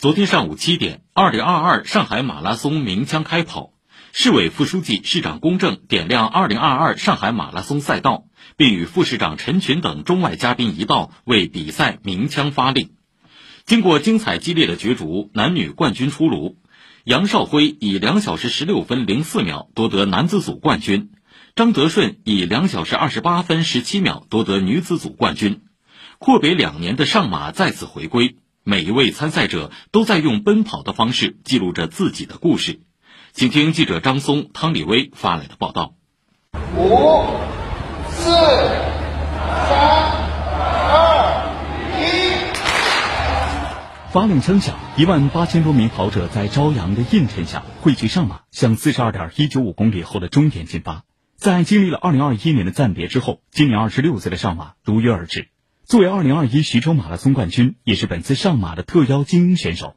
昨天上午七点，二零二二上海马拉松鸣枪开跑，市委副书记、市长龚正点亮二零二二上海马拉松赛道，并与副市长陈群等中外嘉宾一道为比赛鸣枪发令。经过精彩激烈的角逐，男女冠军出炉，杨少辉以两小时十六分零四秒夺得男子组冠军，张德顺以两小时二十八分十七秒夺得女子组冠军。阔别两年的上马再次回归。每一位参赛者都在用奔跑的方式记录着自己的故事，请听记者张松、汤立威发来的报道。五、四、三、二、一。发令声响，一万八千多名跑者在朝阳的映衬下汇聚上马，向四十二点一九五公里后的终点进发。在经历了二零二一年的暂别之后，今年二十六岁的上马如约而至。作为2021徐州马拉松冠军，也是本次上马的特邀精英选手，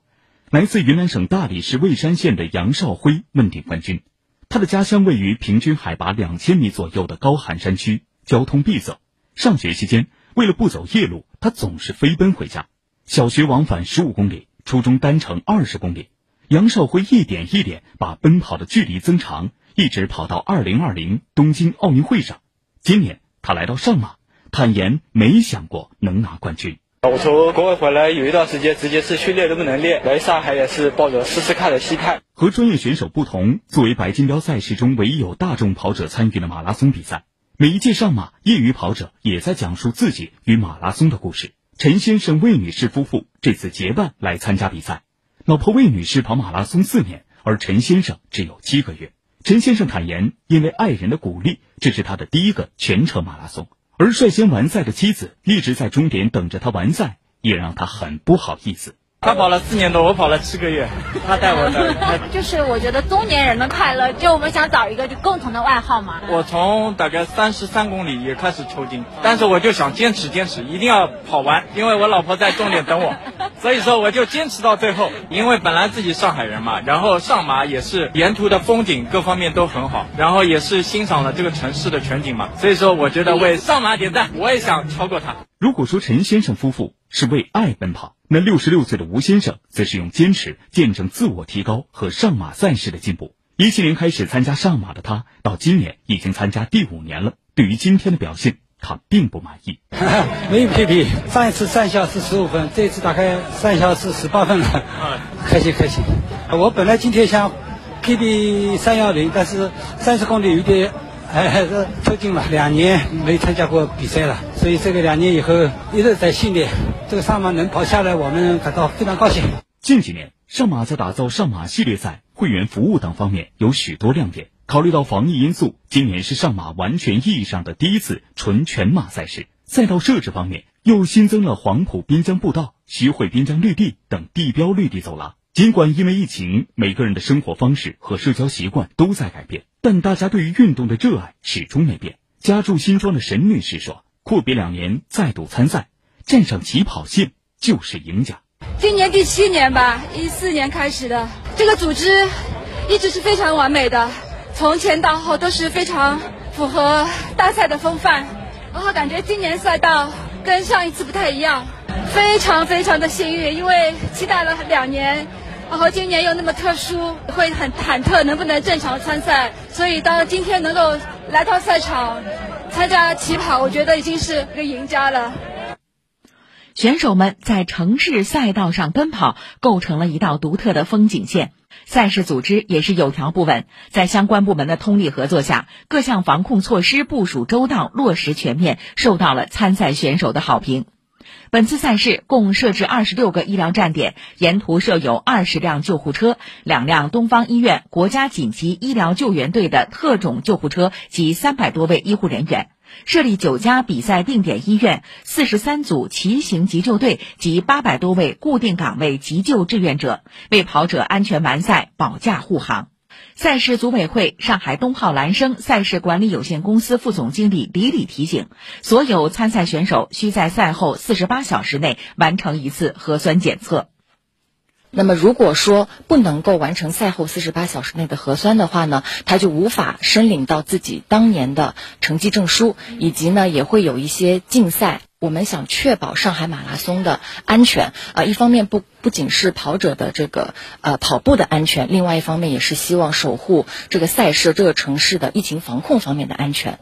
来自云南省大理市蔚山县的杨少辉问鼎冠军。他的家乡位于平均海拔两千米左右的高寒山区，交通闭塞。上学期间，为了不走夜路，他总是飞奔回家。小学往返十五公里，初中单程二十公里。杨少辉一点一点把奔跑的距离增长，一直跑到2020东京奥运会上。今年他来到上马。坦言没想过能拿冠军。我从国外回来有一段时间，直接是训练都不能练。来上海也是抱着试试看的心态。和专业选手不同，作为白金标赛事中唯一有大众跑者参与的马拉松比赛，每一届上马业余跑者也在讲述自己与马拉松的故事。陈先生、魏女士夫妇这次结伴来参加比赛。老婆魏女士跑马拉松四年，而陈先生只有七个月。陈先生坦言，因为爱人的鼓励，这是他的第一个全程马拉松。而率先完赛的妻子一直在终点等着他完赛，也让他很不好意思。他跑了四年多，我跑了七个月，他带我的。就是我觉得中年人的快乐，就我们想找一个就共同的外号嘛。我从大概三十三公里也开始抽筋，但是我就想坚持坚持，一定要跑完，因为我老婆在终点等我，所以说我就坚持到最后。因为本来自己上海人嘛，然后上马也是沿途的风景各方面都很好，然后也是欣赏了这个城市的全景嘛，所以说我觉得为上马点赞，我也想超过他。如果说陈先生夫妇是为爱奔跑，那六十六岁的吴先生则是用坚持见证自我提高和上马赛事的进步。一七年开始参加上马的他，到今年已经参加第五年了。对于今天的表现，他并不满意。没有 PB，上一次三小时十五分，这次大概三小时十八分了。开心开心。我本来今天想 PB 三幺零，但是三十公里有点。还是抽筋了，两年没参加过比赛了，所以这个两年以后一直在训练。这个上马能跑下来，我们感到非常高兴。近几年，上马在打造上马系列赛、会员服务等方面有许多亮点。考虑到防疫因素，今年是上马完全意义上的第一次纯全马赛事。赛道设置方面，又新增了黄埔滨江步道、徐汇滨江绿地等地标绿地走廊。尽管因为疫情，每个人的生活方式和社交习惯都在改变，但大家对于运动的热爱始终没变。家住新庄的沈女士说：“阔别两年再度参赛，站上起跑线就是赢家。今年第七年吧，一四年开始的这个组织一直是非常完美的，从前到后都是非常符合大赛的风范。然后感觉今年赛道跟上一次不太一样，非常非常的幸运，因为期待了两年。”然后今年又那么特殊，会很忐忑能不能正常参赛。所以到今天能够来到赛场参加起跑，我觉得已经是一个赢家了。选手们在城市赛道上奔跑，构成了一道独特的风景线。赛事组织也是有条不紊，在相关部门的通力合作下，各项防控措施部署周到、落实全面，受到了参赛选手的好评。本次赛事共设置二十六个医疗站点，沿途设有二十辆救护车、两辆东方医院国家紧急医疗救援队的特种救护车及三百多位医护人员；设立九家比赛定点医院、四十三组骑行急救队及八百多位固定岗位急救志愿者，为跑者安全完赛保驾护航。赛事组委会上海东浩兰生赛事管理有限公司副总经理李李提醒，所有参赛选手需在赛后四十八小时内完成一次核酸检测。那么如果说不能够完成赛后四十八小时内的核酸的话呢，他就无法申领到自己当年的成绩证书，以及呢也会有一些禁赛。我们想确保上海马拉松的安全啊，一方面不不仅是跑者的这个呃跑步的安全，另外一方面也是希望守护这个赛事这个城市的疫情防控方面的安全。